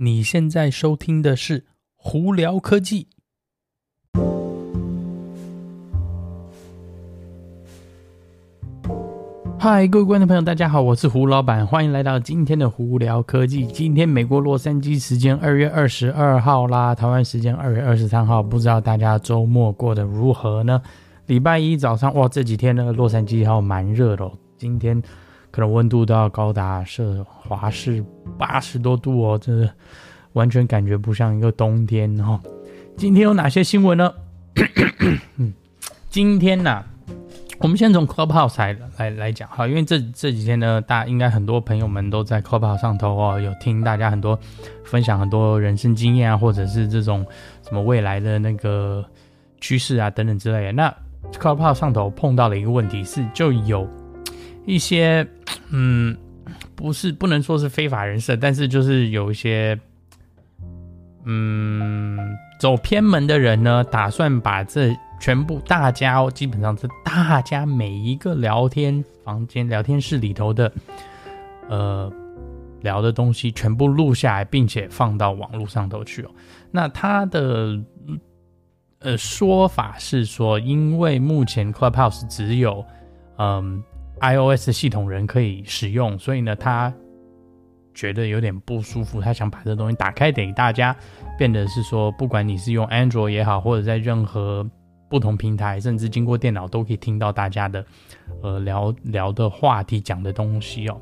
你现在收听的是胡聊科技。嗨，各位观众朋友，大家好，我是胡老板，欢迎来到今天的胡聊科技。今天美国洛杉矶时间二月二十二号啦，台湾时间二月二十三号，不知道大家周末过得如何呢？礼拜一早上，哇，这几天呢，洛杉矶还蛮热的哦，今天可能温度都要高达摄华氏八十多度哦，真的完全感觉不像一个冬天哦。今天有哪些新闻呢？今天呢、我们先从 Clubhouse 来来来讲哈，因为这这几天呢，大家应该很多朋友们都在 Clubhouse 上头哦，有听大家很多分享很多人生经验啊，或者是这种什么未来的那个趋势啊等等之类的。那 Clubhouse 上头碰到的一个问题是，就有一些嗯，不是不能说是非法人设，但是就是有一些嗯走偏门的人呢，打算把这。全部大家，基本上是大家每一个聊天房间、聊天室里头的，呃，聊的东西全部录下来，并且放到网络上头去哦。那他的呃说法是说，因为目前 Clubhouse 只有嗯 iOS 系统人可以使用，所以呢，他觉得有点不舒服，他想把这东西打开给大家，变得是说，不管你是用 Android 也好，或者在任何不同平台，甚至经过电脑都可以听到大家的，呃，聊聊的话题、讲的东西哦。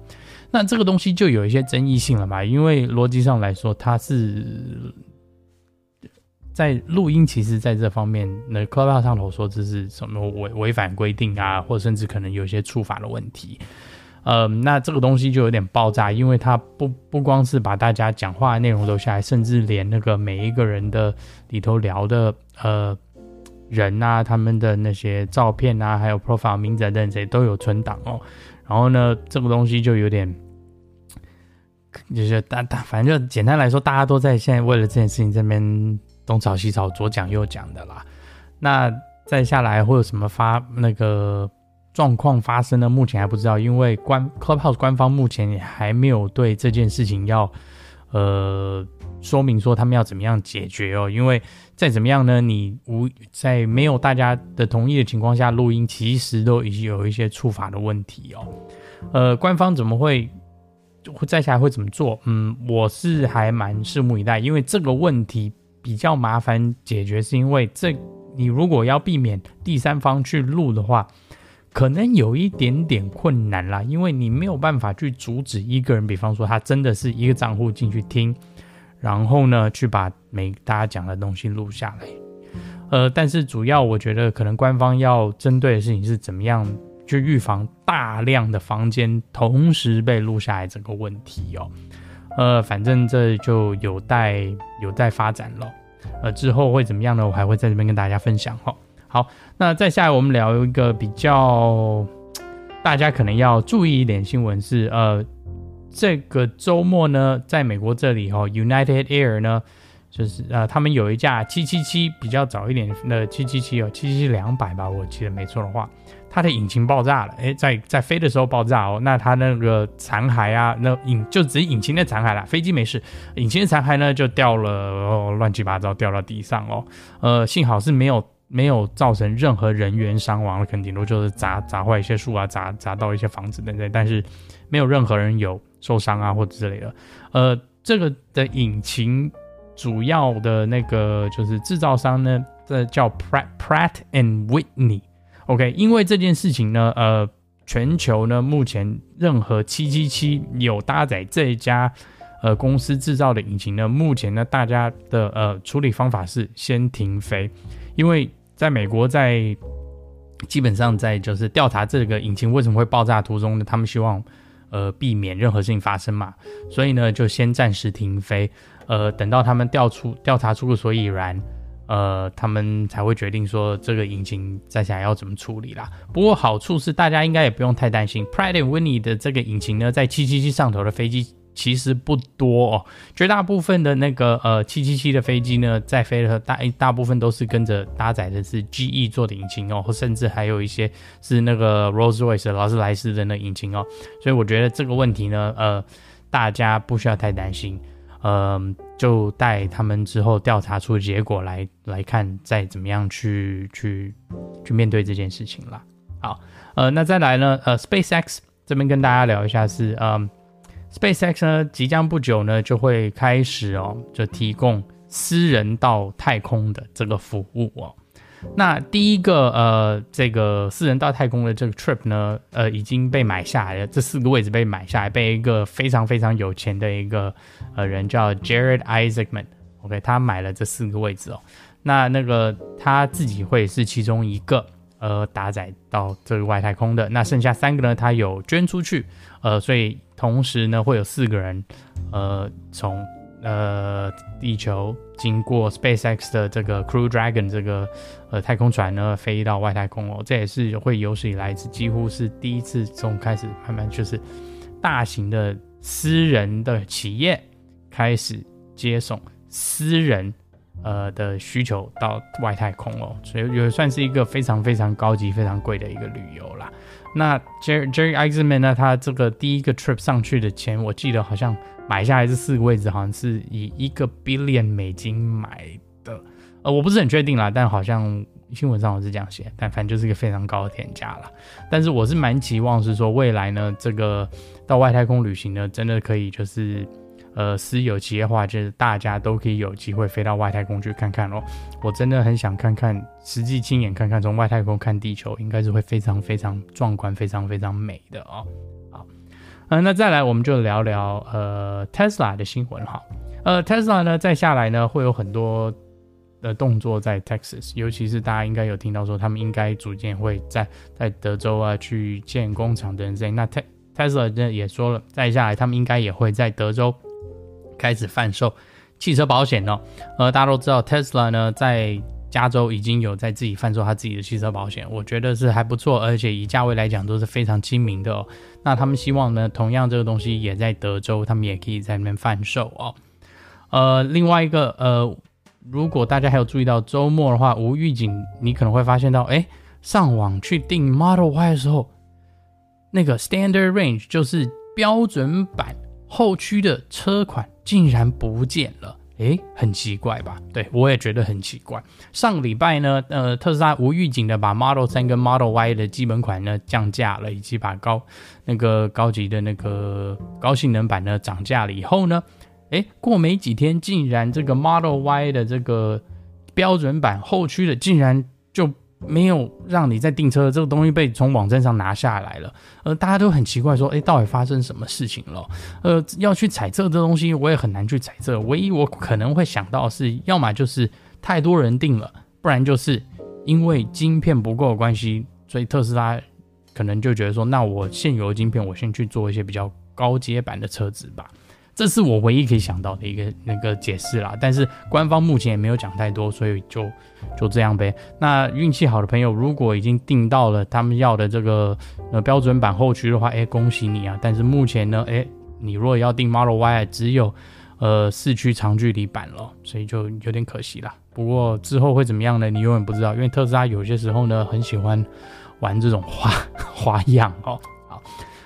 那这个东西就有一些争议性了嘛？因为逻辑上来说，它是在录音，其实在这方面，那 Club 上头说这是什么违违反规定啊，或甚至可能有一些触法的问题。呃，那这个东西就有点爆炸，因为它不不光是把大家讲话的内容留下来，甚至连那个每一个人的里头聊的，呃。人啊，他们的那些照片啊，还有 profile 名字等等，谁都有存档哦。然后呢，这个东西就有点，就是大大，反正就简单来说，大家都在现在为了这件事情这边东吵西吵，左讲右讲的啦。那再下来会有什么发那个状况发生呢？目前还不知道，因为官 Clubhouse 官方目前也还没有对这件事情要呃。说明说他们要怎么样解决哦，因为再怎么样呢，你无在没有大家的同意的情况下录音，其实都已经有一些触法的问题哦。呃，官方怎么会会再下来会怎么做？嗯，我是还蛮拭目以待，因为这个问题比较麻烦解决，是因为这你如果要避免第三方去录的话，可能有一点点困难啦，因为你没有办法去阻止一个人，比方说他真的是一个账户进去听。然后呢，去把每大家讲的东西录下来，呃，但是主要我觉得可能官方要针对的事情是怎么样去预防大量的房间同时被录下来这个问题哦，呃，反正这就有待有待发展了，呃，之后会怎么样呢？我还会在这边跟大家分享哈。好，那再下来我们聊一个比较大家可能要注意一点新闻是呃。这个周末呢，在美国这里哦，United Air 呢，就是呃，他们有一架七七七比较早一点的七七七哦，七七七两百吧，我记得没错的话，它的引擎爆炸了，诶，在在飞的时候爆炸哦，那它那个残骸啊，那引就只引擎的残骸啦，飞机没事，引擎的残骸呢就掉了，哦，乱七八糟掉到地上哦，呃，幸好是没有没有造成任何人员伤亡了，肯定都就是砸砸坏一些树啊，砸砸到一些房子等等，但是没有任何人有。受伤啊，或者之类的，呃，这个的引擎主要的那个就是制造商呢，这叫 Pratt Pratt and Whitney OK，因为这件事情呢，呃，全球呢目前任何七七七有搭载这一家呃公司制造的引擎呢，目前呢大家的呃处理方法是先停飞，因为在美国在基本上在就是调查这个引擎为什么会爆炸途中呢，他们希望。呃，避免任何事情发生嘛，所以呢，就先暂时停飞。呃，等到他们调出调查出个所以然，呃，他们才会决定说这个引擎再想要怎么处理啦。不过好处是，大家应该也不用太担心，Pratt & Whitney 的这个引擎呢，在七七七上头的飞机。其实不多哦，绝大部分的那个呃七七七的飞机呢，在飞的大大部分都是跟着搭载的是 GE 做的引擎哦，甚至还有一些是那个 Rolls-Royce 劳斯莱斯的那引擎哦，所以我觉得这个问题呢，呃，大家不需要太担心。嗯，就待他们之后调查出结果来来看，再怎么样去去去面对这件事情啦。好，呃，那再来呢，呃，SpaceX 这边跟大家聊一下是，嗯，SpaceX 呢即将不久呢就会开始哦，就提供私人到太空的这个服务哦。那第一个呃，这个私人到太空的这个 trip 呢，呃，已经被买下来了。这四个位置被买下来，被一个非常非常有钱的一个呃人叫 Jared Isaacman，OK，他买了这四个位置哦。那那个他自己会是其中一个呃搭载到这个外太空的。那剩下三个呢，他有捐出去，呃，所以同时呢会有四个人呃从。呃，地球经过 SpaceX 的这个 Crew Dragon 这个呃太空船呢，飞到外太空哦，这也是会有史以来几乎是第一次从开始慢慢就是大型的私人的企业开始接送私人呃的需求到外太空哦，所以也算是一个非常非常高级、非常贵的一个旅游啦。那 Jerry Jerry Isaacman 呢，他这个第一个 trip 上去的钱，我记得好像。买下来这四个位置好像是以一个 billion 美金买的，呃，我不是很确定啦，但好像新闻上我是这样写，但反正就是一个非常高的天价啦。但是我是蛮期望是说未来呢，这个到外太空旅行呢，真的可以就是呃私有企业化，就是大家都可以有机会飞到外太空去看看咯。我真的很想看看，实际亲眼看看，从外太空看地球，应该是会非常非常壮观、非常非常美的哦。嗯、那再来我们就聊聊呃 Tesla 的新闻哈。呃，Tesla 呢再下来呢会有很多的动作在 Texas，尤其是大家应该有听到说他们应该逐渐会在在德州啊去建工厂等等。那 Tesla 呢也说了，再下来他们应该也会在德州开始贩售汽车保险哦。呃，大家都知道 Tesla 呢在。加州已经有在自己贩售他自己的汽车保险，我觉得是还不错，而且以价位来讲都是非常亲民的哦。那他们希望呢，同样这个东西也在德州，他们也可以在那边贩售哦。呃，另外一个呃，如果大家还有注意到周末的话，无预警，你可能会发现到，哎，上网去订 Model Y 的时候，那个 Standard Range 就是标准版后驱的车款竟然不见了。诶，很奇怪吧？对，我也觉得很奇怪。上礼拜呢，呃，特斯拉无预警的把 Model 3跟 Model Y 的基本款呢降价了，以及把高那个高级的那个高性能版呢涨价了以后呢，诶，过没几天，竟然这个 Model Y 的这个标准版后驱的竟然就。没有让你在订车这个东西被从网站上拿下来了，呃，大家都很奇怪说，哎，到底发生什么事情了？呃，要去猜测这东西，我也很难去猜测。唯一我可能会想到是，要么就是太多人订了，不然就是因为晶片不够的关系，所以特斯拉可能就觉得说，那我现有的晶片，我先去做一些比较高阶版的车子吧。这是我唯一可以想到的一个那个解释啦，但是官方目前也没有讲太多，所以就就这样呗。那运气好的朋友，如果已经订到了他们要的这个呃标准版后驱的话，哎，恭喜你啊！但是目前呢，哎，你如果要订 Model Y，只有呃四驱长距离版了，所以就有点可惜啦。不过之后会怎么样呢？你永远不知道，因为特斯拉有些时候呢很喜欢玩这种花 花样哦。好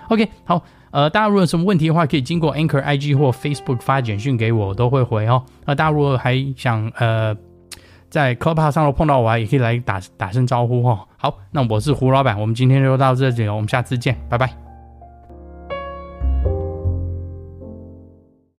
，OK，好。呃，大家如果有什么问题的话，可以经过 Anchor IG 或 Facebook 发简讯给我，我都会回哦。那大家如果还想呃在 Clubhouse 上头碰到我啊，也可以来打打声招呼哦。好，那我是胡老板，我们今天就到这里了，我们下次见，拜拜。